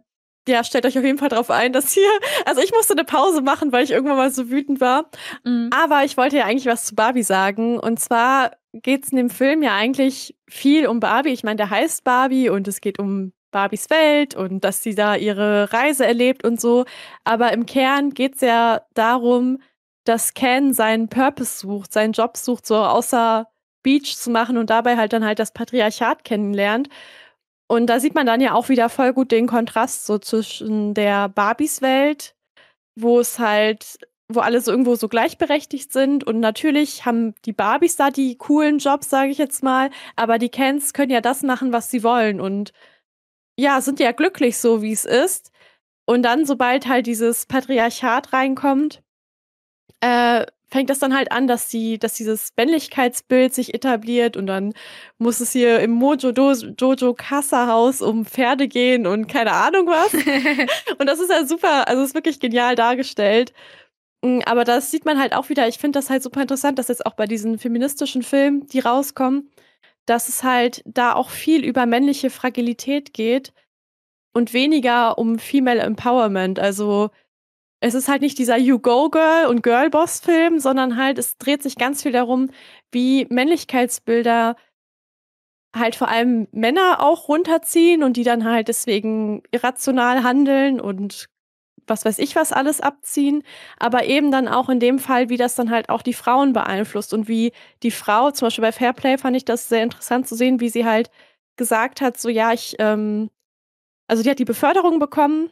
A: ja, stellt euch auf jeden Fall drauf ein, dass hier, also ich musste eine Pause machen, weil ich irgendwann mal so wütend war. Mhm. Aber ich wollte ja eigentlich was zu Barbie sagen. Und zwar geht es in dem Film ja eigentlich viel um Barbie. Ich meine, der heißt Barbie und es geht um Barbies Welt und dass sie da ihre Reise erlebt und so. Aber im Kern geht es ja darum, dass Ken seinen Purpose sucht, seinen Job sucht, so außer Beach zu machen und dabei halt dann halt das Patriarchat kennenlernt. Und da sieht man dann ja auch wieder voll gut den Kontrast so zwischen der Barbies Welt, wo es halt, wo alle so irgendwo so gleichberechtigt sind. Und natürlich haben die Barbies da die coolen Jobs, sage ich jetzt mal, aber die Kens können ja das machen, was sie wollen. Und ja, sind ja glücklich so, wie es ist. Und dann, sobald halt dieses Patriarchat reinkommt, äh, fängt das dann halt an, dass die, dass dieses Männlichkeitsbild sich etabliert und dann muss es hier im Mojo Jojo Casa Haus um Pferde gehen und keine Ahnung was. und das ist ja super, also ist wirklich genial dargestellt. Mm, aber das sieht man halt auch wieder. Ich finde das halt super interessant, dass jetzt auch bei diesen feministischen Filmen, die rauskommen, dass es halt da auch viel über männliche Fragilität geht und weniger um Female Empowerment. Also es ist halt nicht dieser You Go Girl und Girlboss Film, sondern halt es dreht sich ganz viel darum, wie Männlichkeitsbilder halt vor allem Männer auch runterziehen und die dann halt deswegen irrational handeln und was weiß ich was alles abziehen, aber eben dann auch in dem Fall, wie das dann halt auch die Frauen beeinflusst und wie die Frau, zum Beispiel bei Fairplay fand ich das sehr interessant zu sehen, wie sie halt gesagt hat, so ja, ich, ähm, also die hat die Beförderung bekommen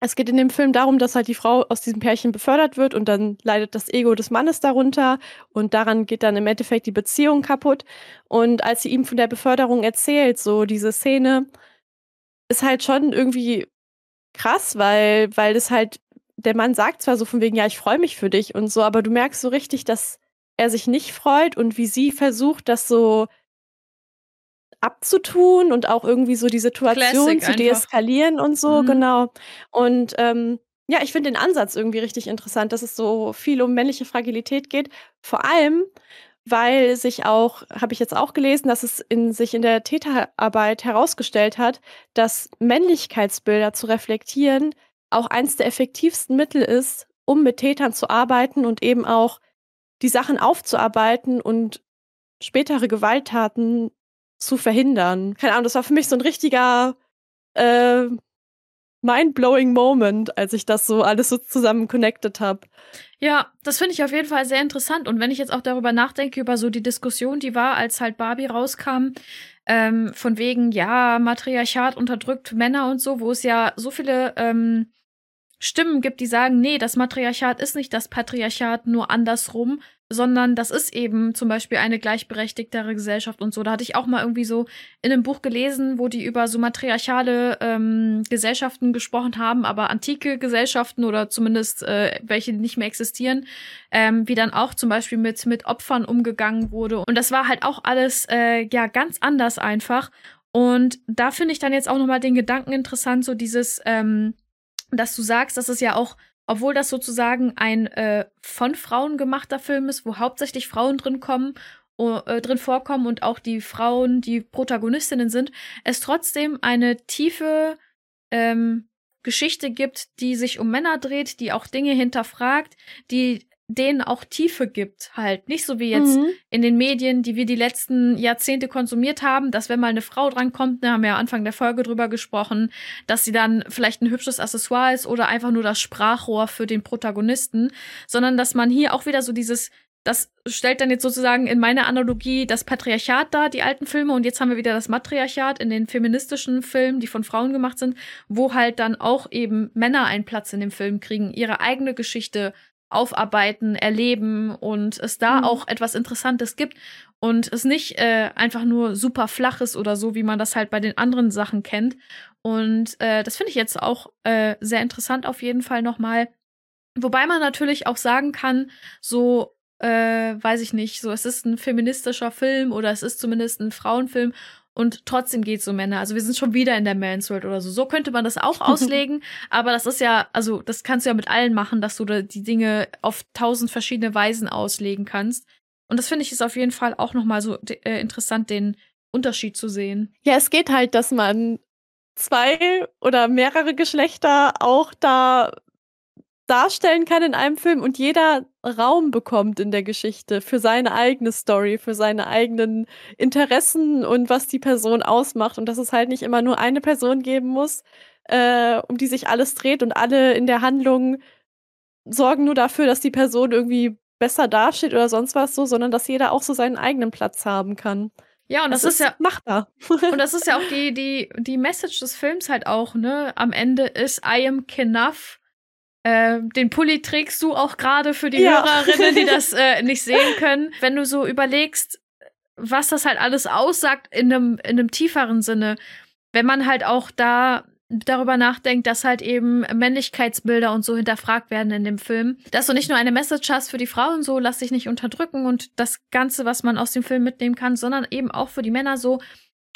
A: es geht in dem Film darum, dass halt die Frau aus diesem Pärchen befördert wird und dann leidet das Ego des Mannes darunter und daran geht dann im Endeffekt die Beziehung kaputt. Und als sie ihm von der Beförderung erzählt, so diese Szene, ist halt schon irgendwie krass, weil, weil es halt, der Mann sagt zwar so von wegen, ja, ich freue mich für dich und so, aber du merkst so richtig, dass er sich nicht freut und wie sie versucht, das so abzutun und auch irgendwie so die Situation Classic zu deeskalieren und so, mhm. genau. Und ähm, ja, ich finde den Ansatz irgendwie richtig interessant, dass es so viel um männliche Fragilität geht. Vor allem, weil sich auch, habe ich jetzt auch gelesen, dass es in, sich in der Täterarbeit herausgestellt hat, dass Männlichkeitsbilder zu reflektieren auch eins der effektivsten Mittel ist, um mit Tätern zu arbeiten und eben auch die Sachen aufzuarbeiten und spätere Gewalttaten zu verhindern. Keine Ahnung, das war für mich so ein richtiger äh, mind-blowing Moment, als ich das so alles so zusammen connected habe.
B: Ja, das finde ich auf jeden Fall sehr interessant. Und wenn ich jetzt auch darüber nachdenke, über so die Diskussion, die war, als halt Barbie rauskam, ähm, von wegen, ja, Matriarchat unterdrückt Männer und so, wo es ja so viele ähm, Stimmen gibt, die sagen, nee, das Matriarchat ist nicht das Patriarchat, nur andersrum, sondern das ist eben zum Beispiel eine gleichberechtigtere Gesellschaft und so. Da hatte ich auch mal irgendwie so in einem Buch gelesen, wo die über so matriarchale ähm, Gesellschaften gesprochen haben, aber antike Gesellschaften oder zumindest äh, welche nicht mehr existieren, ähm, wie dann auch zum Beispiel mit, mit Opfern umgegangen wurde. Und das war halt auch alles äh, ja ganz anders einfach. Und da finde ich dann jetzt auch nochmal den Gedanken interessant, so dieses, ähm, dass du sagst, dass es ja auch obwohl das sozusagen ein äh, von Frauen gemachter Film ist, wo hauptsächlich Frauen drin kommen, äh, drin vorkommen und auch die Frauen, die Protagonistinnen sind, es trotzdem eine tiefe ähm, Geschichte gibt, die sich um Männer dreht, die auch Dinge hinterfragt, die denen auch Tiefe gibt, halt. Nicht so wie jetzt mhm. in den Medien, die wir die letzten Jahrzehnte konsumiert haben, dass wenn mal eine Frau drankommt, ne, haben wir ja Anfang der Folge drüber gesprochen, dass sie dann vielleicht ein hübsches Accessoire ist oder einfach nur das Sprachrohr für den Protagonisten, sondern dass man hier auch wieder so dieses das stellt dann jetzt sozusagen in meiner Analogie das Patriarchat dar, die alten Filme, und jetzt haben wir wieder das Matriarchat in den feministischen Filmen, die von Frauen gemacht sind, wo halt dann auch eben Männer einen Platz in dem Film kriegen, ihre eigene Geschichte aufarbeiten, erleben und es da mhm. auch etwas Interessantes gibt und es nicht äh, einfach nur super flach ist oder so, wie man das halt bei den anderen Sachen kennt. Und äh, das finde ich jetzt auch äh, sehr interessant auf jeden Fall nochmal. Wobei man natürlich auch sagen kann, so äh, weiß ich nicht, so es ist ein feministischer Film oder es ist zumindest ein Frauenfilm und trotzdem geht's um Männer. Also wir sind schon wieder in der Man's World oder so. So könnte man das auch auslegen, aber das ist ja, also das kannst du ja mit allen machen, dass du da die Dinge auf tausend verschiedene Weisen auslegen kannst. Und das finde ich ist auf jeden Fall auch nochmal so äh, interessant, den Unterschied zu sehen.
A: Ja, es geht halt, dass man zwei oder mehrere Geschlechter auch da darstellen kann in einem Film und jeder Raum bekommt in der Geschichte für seine eigene Story, für seine eigenen Interessen und was die Person ausmacht und dass es halt nicht immer nur eine Person geben muss, äh, um die sich alles dreht und alle in der Handlung sorgen nur dafür, dass die Person irgendwie besser dasteht oder sonst was so, sondern dass jeder auch so seinen eigenen Platz haben kann.
B: Ja, und das, das ist, ist ja machbar. und das ist ja auch die, die, die Message des Films halt auch, ne? Am Ende ist I am Kenaf. Äh, den Pulli trägst du auch gerade für die ja. Hörerinnen, die das äh, nicht sehen können. Wenn du so überlegst, was das halt alles aussagt in einem, in einem tieferen Sinne, wenn man halt auch da darüber nachdenkt, dass halt eben Männlichkeitsbilder und so hinterfragt werden in dem Film. Dass du nicht nur eine Message hast für die Frauen so, lass dich nicht unterdrücken und das Ganze, was man aus dem Film mitnehmen kann, sondern eben auch für die Männer so,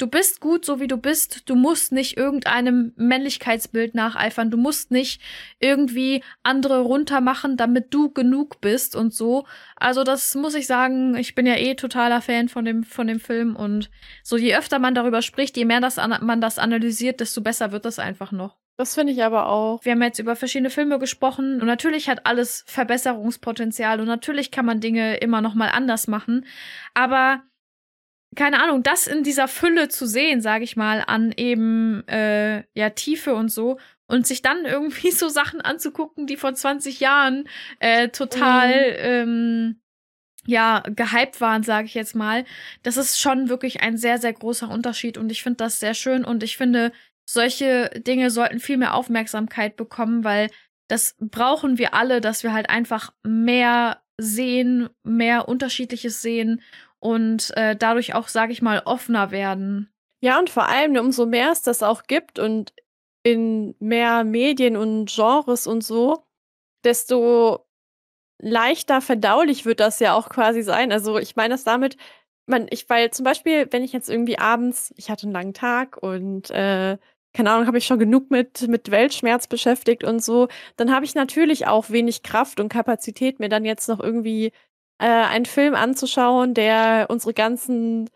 B: Du bist gut, so wie du bist. Du musst nicht irgendeinem Männlichkeitsbild nacheifern. Du musst nicht irgendwie andere runtermachen, damit du genug bist und so. Also das muss ich sagen, ich bin ja eh totaler Fan von dem, von dem Film und so je öfter man darüber spricht, je mehr das man das analysiert, desto besser wird das einfach noch.
A: Das finde ich aber auch.
B: Wir haben jetzt über verschiedene Filme gesprochen und natürlich hat alles Verbesserungspotenzial und natürlich kann man Dinge immer noch mal anders machen, aber keine Ahnung, das in dieser Fülle zu sehen, sage ich mal, an eben äh, ja Tiefe und so und sich dann irgendwie so Sachen anzugucken, die vor 20 Jahren äh, total mhm. ähm, ja gehypt waren, sage ich jetzt mal. Das ist schon wirklich ein sehr sehr großer Unterschied und ich finde das sehr schön und ich finde solche Dinge sollten viel mehr Aufmerksamkeit bekommen, weil das brauchen wir alle, dass wir halt einfach mehr sehen, mehr unterschiedliches sehen und äh, dadurch auch, sage ich mal, offener werden.
A: Ja, und vor allem, umso mehr es das auch gibt und in mehr Medien und Genres und so, desto leichter verdaulich wird das ja auch quasi sein. Also ich meine das damit, man, ich, weil zum Beispiel, wenn ich jetzt irgendwie abends, ich hatte einen langen Tag und äh, keine Ahnung, habe ich schon genug mit, mit Weltschmerz beschäftigt und so, dann habe ich natürlich auch wenig Kraft und Kapazität, mir dann jetzt noch irgendwie äh, einen Film anzuschauen, der unsere ganzen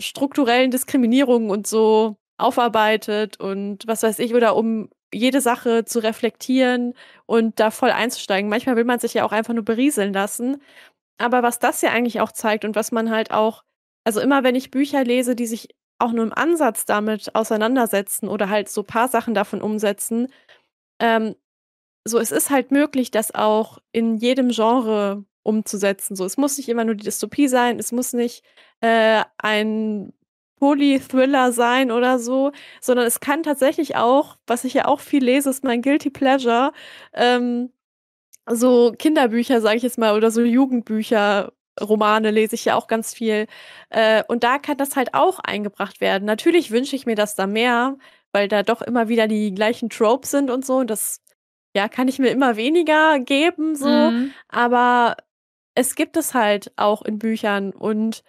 A: strukturellen Diskriminierungen und so aufarbeitet und was weiß ich, oder um jede Sache zu reflektieren und da voll einzusteigen. Manchmal will man sich ja auch einfach nur berieseln lassen. Aber was das ja eigentlich auch zeigt und was man halt auch, also immer wenn ich Bücher lese, die sich auch nur im Ansatz damit auseinandersetzen oder halt so paar Sachen davon umsetzen, ähm, so es ist halt möglich, dass auch in jedem Genre umzusetzen. So, es muss nicht immer nur die Dystopie sein, es muss nicht äh, ein Poly-Thriller sein oder so, sondern es kann tatsächlich auch, was ich ja auch viel lese, ist mein Guilty Pleasure, ähm, so Kinderbücher, sage ich jetzt mal, oder so Jugendbücher, Romane lese ich ja auch ganz viel. Äh, und da kann das halt auch eingebracht werden. Natürlich wünsche ich mir das da mehr, weil da doch immer wieder die gleichen Tropes sind und so. Und das ja, kann ich mir immer weniger geben, so. Mhm. Aber es gibt es halt auch in Büchern und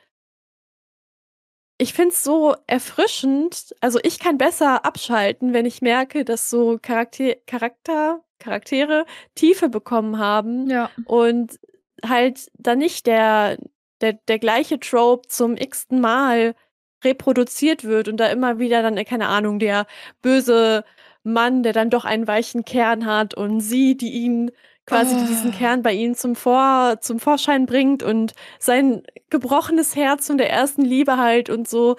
A: ich finde es so erfrischend. Also ich kann besser abschalten, wenn ich merke, dass so Charakter, Charakter, Charaktere Tiefe bekommen haben
B: ja.
A: und halt dann nicht der, der, der gleiche Trope zum x-ten Mal reproduziert wird und da immer wieder dann, keine Ahnung, der böse Mann, der dann doch einen weichen Kern hat und sie, die ihn quasi oh. diesen Kern bei ihnen zum, Vor zum Vorschein bringt und sein gebrochenes Herz von der ersten Liebe halt und so.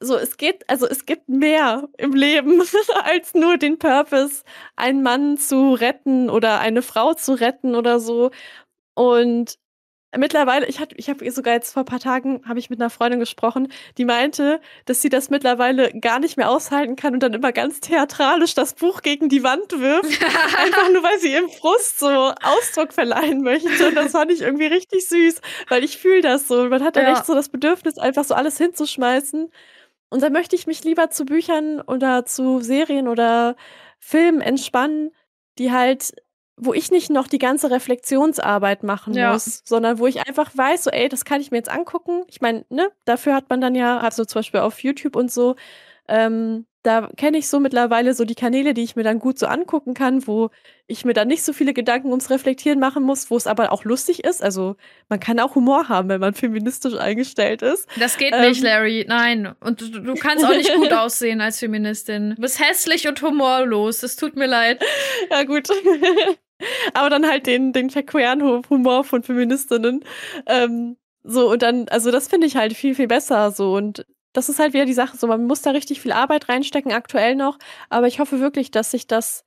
A: So, es geht, also es gibt mehr im Leben als nur den Purpose, einen Mann zu retten oder eine Frau zu retten oder so. Und mittlerweile, ich hatte, ich habe sogar jetzt vor ein paar Tagen habe ich mit einer Freundin gesprochen, die meinte, dass sie das mittlerweile gar nicht mehr aushalten kann und dann immer ganz theatralisch das Buch gegen die Wand wirft, einfach nur weil sie ihrem Frust so Ausdruck verleihen möchte. Und das fand ich irgendwie richtig süß, weil ich fühle das so. Man hat dann ja. echt so das Bedürfnis, einfach so alles hinzuschmeißen. Und dann möchte ich mich lieber zu Büchern oder zu Serien oder Filmen entspannen, die halt wo ich nicht noch die ganze Reflexionsarbeit machen ja. muss, sondern wo ich einfach weiß, so, ey, das kann ich mir jetzt angucken. Ich meine, ne, dafür hat man dann ja, also zum Beispiel auf YouTube und so, ähm, da kenne ich so mittlerweile so die Kanäle, die ich mir dann gut so angucken kann, wo ich mir dann nicht so viele Gedanken ums Reflektieren machen muss, wo es aber auch lustig ist. Also man kann auch Humor haben, wenn man feministisch eingestellt ist.
B: Das geht ähm, nicht, Larry. Nein. Und du, du kannst auch nicht gut aussehen als Feministin. Du bist hässlich und humorlos. Es tut mir leid.
A: Ja, gut. aber dann halt den, den verqueren Humor von Feministinnen. Ähm, so, und dann, also das finde ich halt viel, viel besser so. Und das ist halt wieder die Sache, so man muss da richtig viel Arbeit reinstecken, aktuell noch. Aber ich hoffe wirklich, dass sich das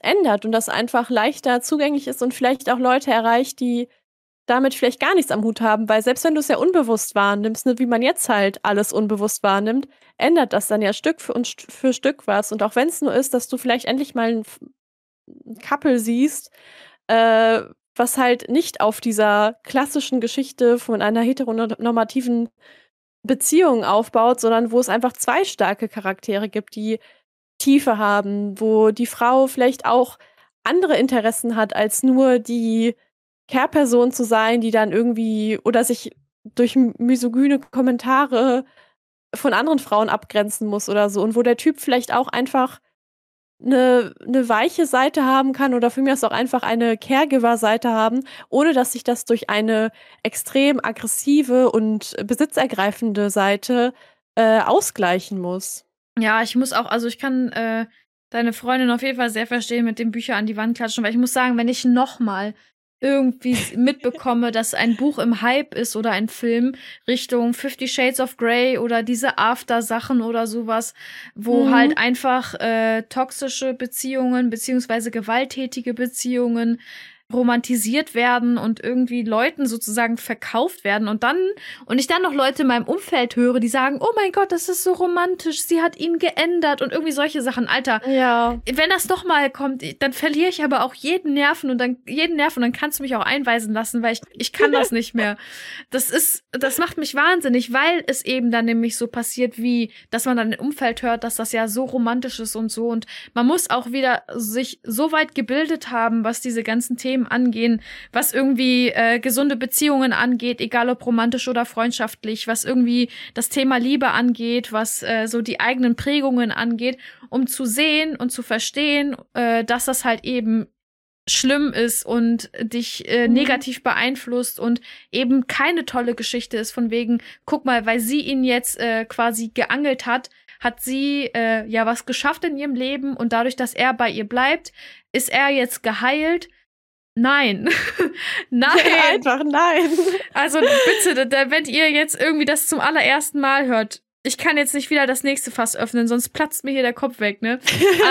A: ändert und das einfach leichter zugänglich ist und vielleicht auch Leute erreicht, die damit vielleicht gar nichts am Hut haben, weil selbst wenn du es ja unbewusst wahrnimmst, ne, wie man jetzt halt alles unbewusst wahrnimmt, ändert das dann ja Stück für, und für Stück was. Und auch wenn es nur ist, dass du vielleicht endlich mal Couple siehst, äh, was halt nicht auf dieser klassischen Geschichte von einer heteronormativen Beziehung aufbaut, sondern wo es einfach zwei starke Charaktere gibt, die Tiefe haben, wo die Frau vielleicht auch andere Interessen hat, als nur die Care-Person zu sein, die dann irgendwie oder sich durch misogyne Kommentare von anderen Frauen abgrenzen muss oder so. Und wo der Typ vielleicht auch einfach eine, eine weiche Seite haben kann oder für mich ist auch einfach eine Caregiver-Seite haben, ohne dass sich das durch eine extrem aggressive und besitzergreifende Seite äh, ausgleichen muss.
B: Ja, ich muss auch, also ich kann äh, deine Freundin auf jeden Fall sehr verstehen mit dem Bücher an die Wand klatschen, weil ich muss sagen, wenn ich nochmal irgendwie mitbekomme, dass ein Buch im Hype ist oder ein Film Richtung Fifty Shades of Grey oder diese After-Sachen oder sowas, wo mhm. halt einfach äh, toxische Beziehungen beziehungsweise gewalttätige Beziehungen romantisiert werden und irgendwie Leuten sozusagen verkauft werden und dann und ich dann noch Leute in meinem Umfeld höre, die sagen, oh mein Gott, das ist so romantisch, sie hat ihn geändert und irgendwie solche Sachen, Alter.
A: Ja.
B: Wenn das doch mal kommt, dann verliere ich aber auch jeden Nerven und dann jeden Nerv und dann kannst du mich auch einweisen lassen, weil ich ich kann das nicht mehr. Das ist das macht mich wahnsinnig, weil es eben dann nämlich so passiert, wie dass man dann im Umfeld hört, dass das ja so romantisch ist und so und man muss auch wieder sich so weit gebildet haben, was diese ganzen Themen Themen angehen, was irgendwie äh, gesunde Beziehungen angeht, egal ob romantisch oder freundschaftlich, was irgendwie das Thema Liebe angeht, was äh, so die eigenen Prägungen angeht, um zu sehen und zu verstehen, äh, dass das halt eben schlimm ist und dich äh, mhm. negativ beeinflusst und eben keine tolle Geschichte ist von wegen, guck mal, weil sie ihn jetzt äh, quasi geangelt hat, hat sie äh, ja was geschafft in ihrem Leben und dadurch, dass er bei ihr bleibt, ist er jetzt geheilt Nein. nein.
A: Ja, einfach nein.
B: Also bitte, wenn ihr jetzt irgendwie das zum allerersten Mal hört, ich kann jetzt nicht wieder das nächste Fass öffnen, sonst platzt mir hier der Kopf weg, ne?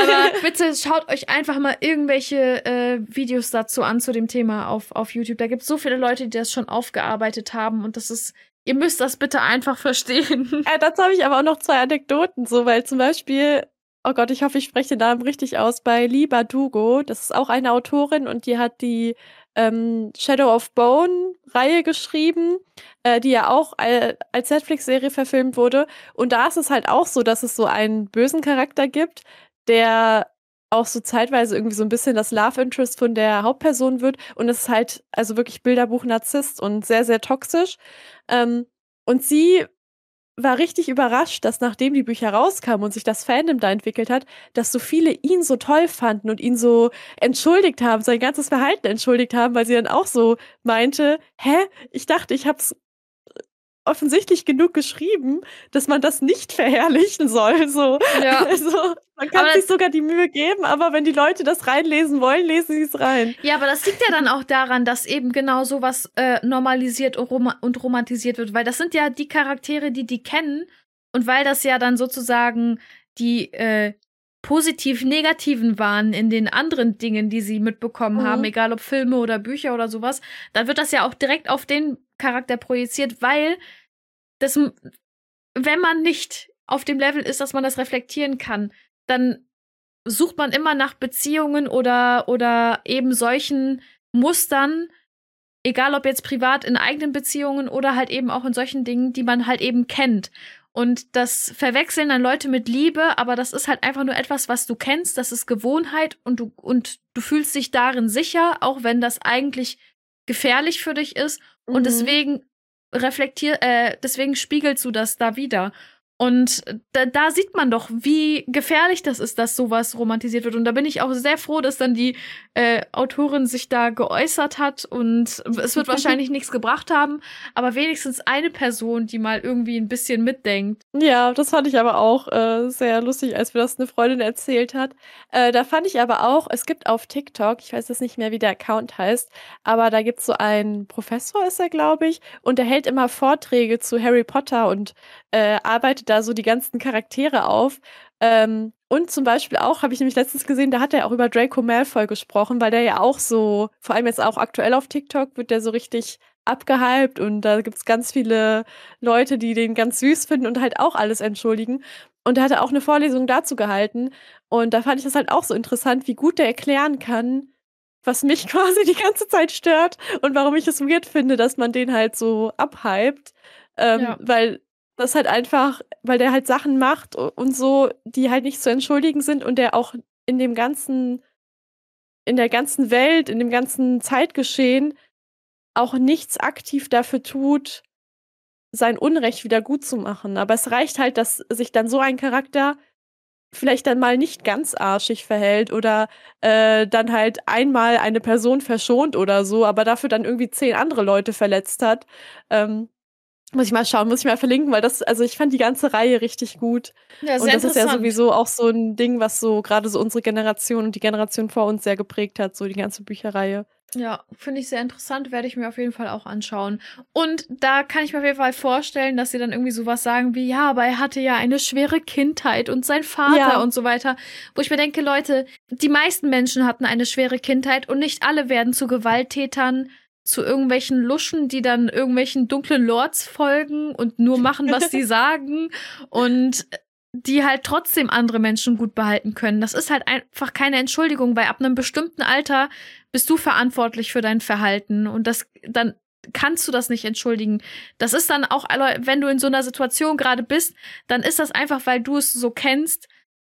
B: Aber bitte schaut euch einfach mal irgendwelche äh, Videos dazu an zu dem Thema auf, auf YouTube. Da gibt es so viele Leute, die das schon aufgearbeitet haben und das ist, ihr müsst das bitte einfach verstehen.
A: Äh, dazu habe ich aber auch noch zwei Anekdoten, so, weil zum Beispiel oh Gott, ich hoffe, ich spreche den Namen richtig aus, bei Liba Dugo. Das ist auch eine Autorin und die hat die ähm, Shadow of Bone Reihe geschrieben, äh, die ja auch als Netflix-Serie verfilmt wurde. Und da ist es halt auch so, dass es so einen bösen Charakter gibt, der auch so zeitweise irgendwie so ein bisschen das Love Interest von der Hauptperson wird. Und es ist halt also wirklich Bilderbuch Narzisst und sehr, sehr toxisch. Ähm, und sie war richtig überrascht, dass nachdem die Bücher rauskamen und sich das Fandom da entwickelt hat, dass so viele ihn so toll fanden und ihn so entschuldigt haben, sein ganzes Verhalten entschuldigt haben, weil sie dann auch so meinte, hä, ich dachte, ich hab's offensichtlich genug geschrieben, dass man das nicht verherrlichen soll. So. Ja. Also, man kann aber sich sogar die Mühe geben, aber wenn die Leute das reinlesen wollen, lesen sie es rein.
B: Ja, aber das liegt ja dann auch daran, dass eben genau sowas äh, normalisiert und, rom und romantisiert wird, weil das sind ja die Charaktere, die die kennen und weil das ja dann sozusagen die äh, positiv-negativen waren in den anderen Dingen, die sie mitbekommen mhm. haben, egal ob Filme oder Bücher oder sowas, dann wird das ja auch direkt auf den Charakter projiziert, weil das, wenn man nicht auf dem Level ist, dass man das reflektieren kann, dann sucht man immer nach Beziehungen oder, oder eben solchen Mustern, egal ob jetzt privat in eigenen Beziehungen oder halt eben auch in solchen Dingen, die man halt eben kennt. Und das verwechseln dann Leute mit Liebe, aber das ist halt einfach nur etwas, was du kennst, das ist Gewohnheit und du, und du fühlst dich darin sicher, auch wenn das eigentlich gefährlich für dich ist. Mhm. Und deswegen reflektier, äh, deswegen spiegelst du das da wieder. Und da, da, sieht man doch, wie gefährlich das ist, dass sowas romantisiert wird. Und da bin ich auch sehr froh, dass dann die äh, Autorin sich da geäußert hat. Und es wird wahrscheinlich nichts gebracht haben, aber wenigstens eine Person, die mal irgendwie ein bisschen mitdenkt.
A: Ja, das fand ich aber auch äh, sehr lustig, als mir das eine Freundin erzählt hat. Äh, da fand ich aber auch, es gibt auf TikTok, ich weiß jetzt nicht mehr, wie der Account heißt, aber da gibt's so einen Professor, ist er, glaube ich, und der hält immer Vorträge zu Harry Potter und äh, arbeitet da so die ganzen Charaktere auf. Ähm, Und zum Beispiel auch, habe ich nämlich letztens gesehen, da hat er auch über Draco Malfoy gesprochen, weil der ja auch so, vor allem jetzt auch aktuell auf TikTok, wird der so richtig abgehypt und da gibt es ganz viele Leute, die den ganz süß finden und halt auch alles entschuldigen. Und er hatte auch eine Vorlesung dazu gehalten. Und da fand ich das halt auch so interessant, wie gut der erklären kann, was mich quasi die ganze Zeit stört und warum ich es weird finde, dass man den halt so abhypt. Ähm, ja. Weil das halt einfach, weil der halt Sachen macht und so, die halt nicht zu entschuldigen sind und der auch in dem ganzen, in der ganzen Welt, in dem ganzen Zeitgeschehen auch nichts aktiv dafür tut, sein Unrecht wieder gut zu machen. Aber es reicht halt, dass sich dann so ein Charakter vielleicht dann mal nicht ganz arschig verhält oder äh, dann halt einmal eine Person verschont oder so, aber dafür dann irgendwie zehn andere Leute verletzt hat. Ähm, muss ich mal schauen, muss ich mal verlinken, weil das, also ich fand die ganze Reihe richtig gut. Ja, und das ist ja sowieso auch so ein Ding, was so gerade so unsere Generation und die Generation vor uns sehr geprägt hat, so die ganze Bücherreihe.
B: Ja, finde ich sehr interessant, werde ich mir auf jeden Fall auch anschauen. Und da kann ich mir auf jeden Fall vorstellen, dass sie dann irgendwie sowas sagen wie, ja, aber er hatte ja eine schwere Kindheit und sein Vater ja. und so weiter. Wo ich mir denke, Leute, die meisten Menschen hatten eine schwere Kindheit und nicht alle werden zu Gewalttätern, zu irgendwelchen Luschen, die dann irgendwelchen dunklen Lords folgen und nur machen, was sie sagen. Und die halt trotzdem andere Menschen gut behalten können. Das ist halt einfach keine Entschuldigung, weil ab einem bestimmten Alter bist du verantwortlich für dein Verhalten und das dann kannst du das nicht entschuldigen. Das ist dann auch, wenn du in so einer Situation gerade bist, dann ist das einfach, weil du es so kennst.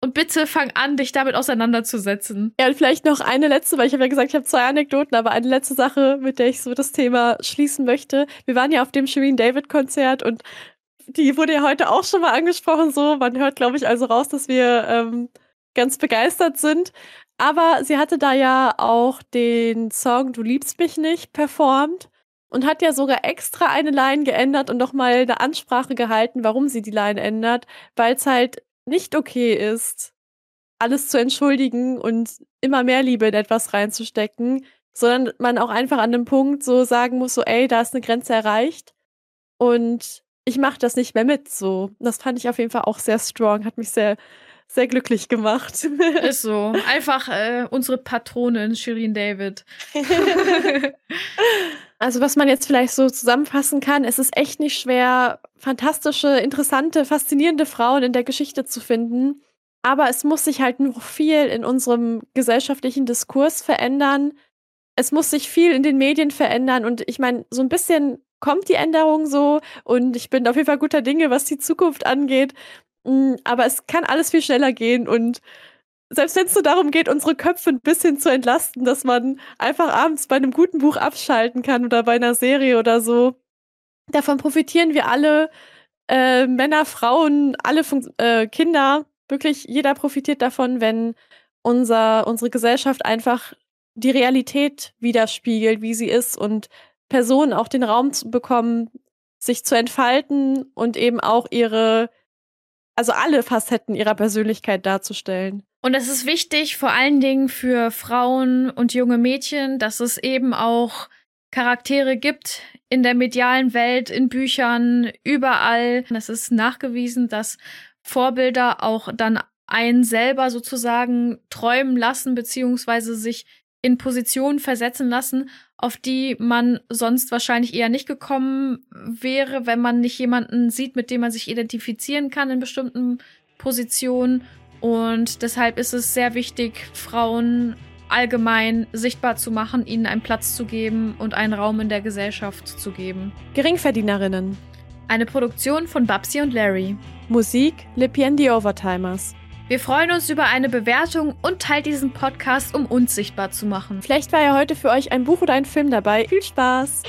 B: Und bitte fang an, dich damit auseinanderzusetzen.
A: Ja, und vielleicht noch eine letzte, weil ich habe ja gesagt, ich habe zwei Anekdoten, aber eine letzte Sache, mit der ich so das Thema schließen möchte. Wir waren ja auf dem Shireen David Konzert und die wurde ja heute auch schon mal angesprochen. So, man hört, glaube ich, also raus, dass wir ähm, ganz begeistert sind. Aber sie hatte da ja auch den Song Du liebst mich nicht performt und hat ja sogar extra eine Line geändert und nochmal eine Ansprache gehalten, warum sie die Line ändert, weil es halt nicht okay ist, alles zu entschuldigen und immer mehr Liebe in etwas reinzustecken, sondern man auch einfach an dem Punkt so sagen muss, so, ey, da ist eine Grenze erreicht und ich mache das nicht mehr mit. So, das fand ich auf jeden Fall auch sehr strong, hat mich sehr, sehr glücklich gemacht.
B: Ist so. Einfach äh, unsere Patronin Shirin David.
A: also, was man jetzt vielleicht so zusammenfassen kann, es ist echt nicht schwer, fantastische, interessante, faszinierende Frauen in der Geschichte zu finden. Aber es muss sich halt noch viel in unserem gesellschaftlichen Diskurs verändern. Es muss sich viel in den Medien verändern. Und ich meine, so ein bisschen kommt die Änderung so und ich bin auf jeden Fall guter Dinge, was die Zukunft angeht. Mm, aber es kann alles viel schneller gehen und selbst wenn es so darum geht, unsere Köpfe ein bisschen zu entlasten, dass man einfach abends bei einem guten Buch abschalten kann oder bei einer Serie oder so, davon profitieren wir alle, äh, Männer, Frauen, alle Fun äh, Kinder, wirklich jeder profitiert davon, wenn unser, unsere Gesellschaft einfach die Realität widerspiegelt, wie sie ist und Personen auch den Raum zu bekommen, sich zu entfalten und eben auch ihre, also alle Facetten ihrer Persönlichkeit darzustellen.
B: Und es ist wichtig, vor allen Dingen für Frauen und junge Mädchen, dass es eben auch Charaktere gibt in der medialen Welt, in Büchern, überall. Es ist nachgewiesen, dass Vorbilder auch dann einen selber sozusagen träumen lassen, beziehungsweise sich in Positionen versetzen lassen, auf die man sonst wahrscheinlich eher nicht gekommen wäre, wenn man nicht jemanden sieht, mit dem man sich identifizieren kann in bestimmten Positionen. Und deshalb ist es sehr wichtig, Frauen allgemein sichtbar zu machen, ihnen einen Platz zu geben und einen Raum in der Gesellschaft zu geben.
A: Geringverdienerinnen.
B: Eine Produktion von Babsi und Larry.
A: Musik Lippy and the Overtimers.
B: Wir freuen uns über eine Bewertung und teilt diesen Podcast, um uns sichtbar zu machen.
A: Vielleicht war ja heute für euch ein Buch oder ein Film dabei. Viel Spaß!